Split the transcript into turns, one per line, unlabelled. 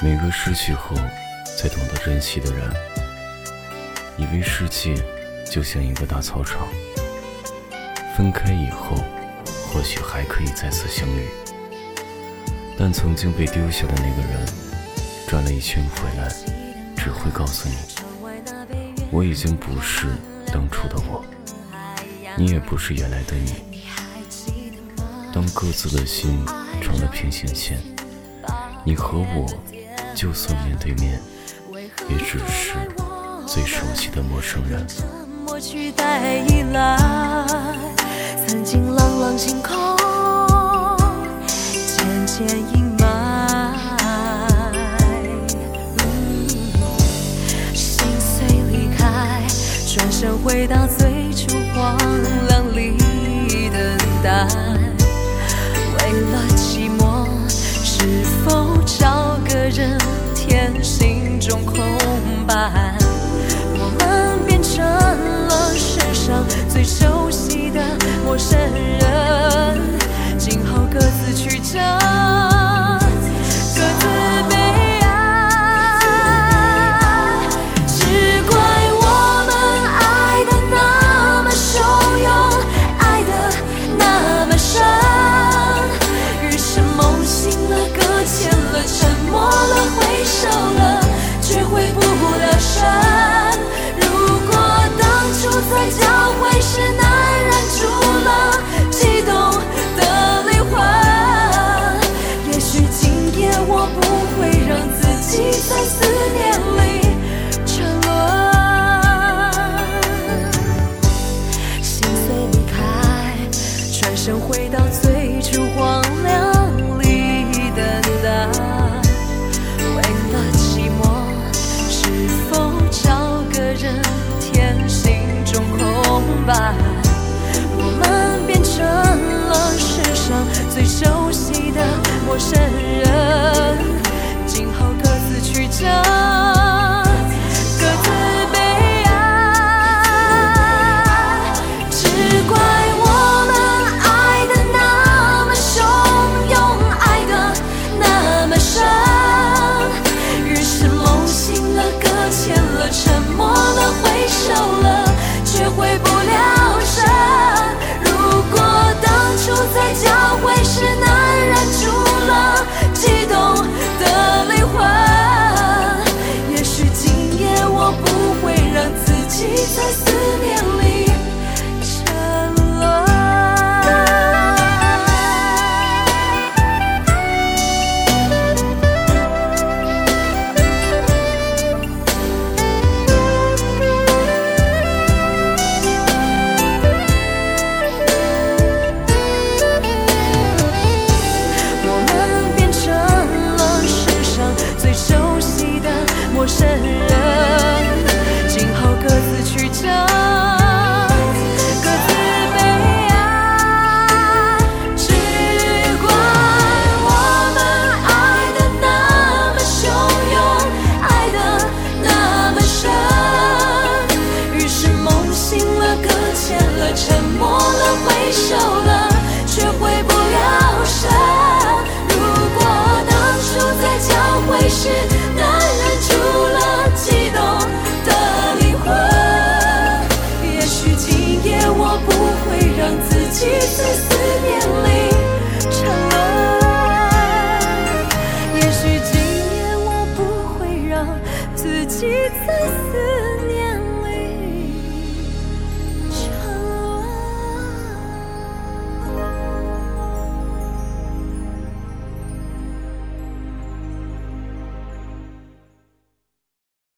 每个失去后才懂得珍惜的人，以为世界就像一个大操场，分开以后或许还可以再次相遇，但曾经被丢下的那个人，转了一圈回来，只会告诉你，我已经不是当初的我，你也不是原来的你。当各自的心成了平行线，你和我。就算面对面，
也只是最熟悉
的陌生人。
曾经朗朗星空，渐渐阴霾。心碎离开，转身回到最初荒凉里等待。我们变成了世上最熟悉的陌生人。今后各自曲折各自悲哀。只怪我们爱得那么汹涌爱得那么深于是梦醒了搁浅了沉默了挥手了夜，我不会让自己在思念里沉沦。心碎离开，转身回到最初荒凉。都会是能忍住了激动的灵魂，也许今夜我不会让自己在。继续思念里沉沦，也许今夜我不会让自己再思念。